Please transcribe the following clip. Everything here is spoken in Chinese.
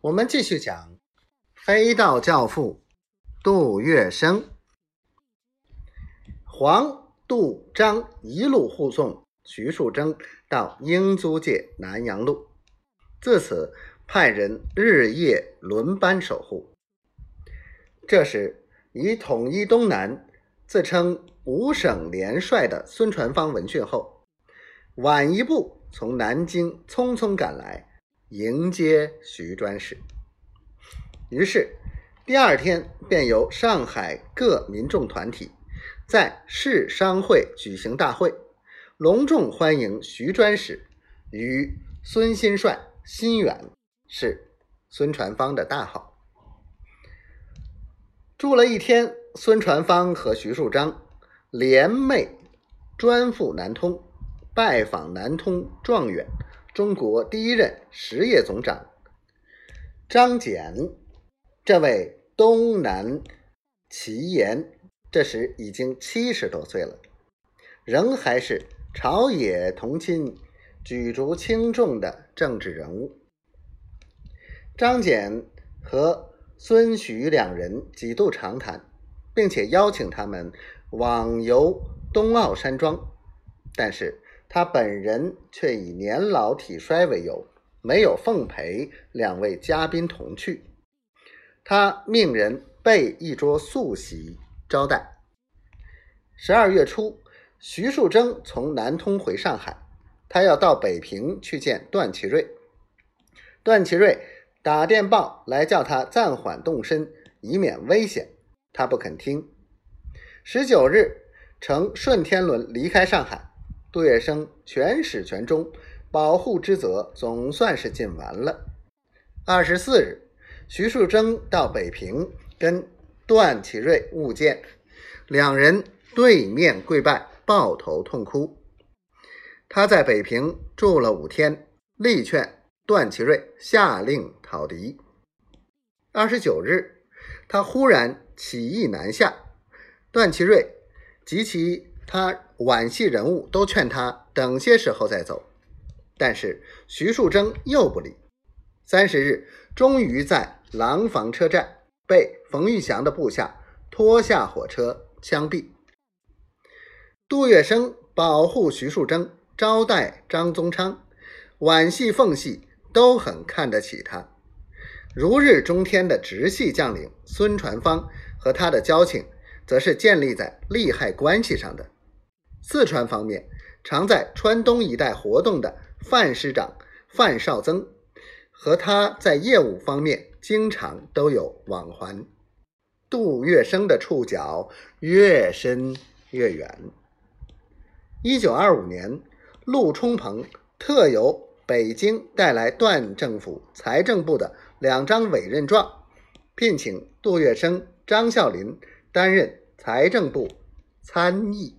我们继续讲黑道教父杜月笙。黄、杜、张一路护送徐树铮到英租界南阳路，自此派人日夜轮班守护。这时，已统一东南、自称五省联帅的孙传芳闻讯后，晚一步从南京匆匆赶来。迎接徐专使，于是第二天便由上海各民众团体在市商会举行大会，隆重欢迎徐专使与孙新帅、新远是孙传芳的大号。住了一天，孙传芳和徐树章联袂专赴南通，拜访南通状元。中国第一任实业总长张謇，这位东南奇言，这时已经七十多岁了，仍还是朝野同亲、举足轻重的政治人物。张謇和孙徐两人几度长谈，并且邀请他们往游东澳山庄，但是。他本人却以年老体衰为由，没有奉陪两位嘉宾同去。他命人备一桌素席招待。十二月初，徐树铮从南通回上海，他要到北平去见段祺瑞。段祺瑞打电报来叫他暂缓动身，以免危险。他不肯听。十九日，乘顺天轮离开上海。杜月笙全始全终，保护之责总算是尽完了。二十四日，徐树铮到北平跟段祺瑞晤见，两人对面跪拜，抱头痛哭。他在北平住了五天，力劝段祺瑞下令讨敌。二十九日，他忽然起义南下，段祺瑞及其他。皖系人物都劝他等些时候再走，但是徐树铮又不理。三十日，终于在廊坊车站被冯玉祥的部下拖下火车枪毙。杜月笙保护徐树铮，招待张宗昌，皖系奉系都很看得起他。如日中天的直系将领孙传芳和他的交情，则是建立在利害关系上的。四川方面常在川东一带活动的范师长范绍曾，和他在业务方面经常都有往还。杜月笙的触角越深越远。一九二五年，陆冲鹏特由北京带来段政府财政部的两张委任状，聘请杜月笙、张啸林担任财政部参议。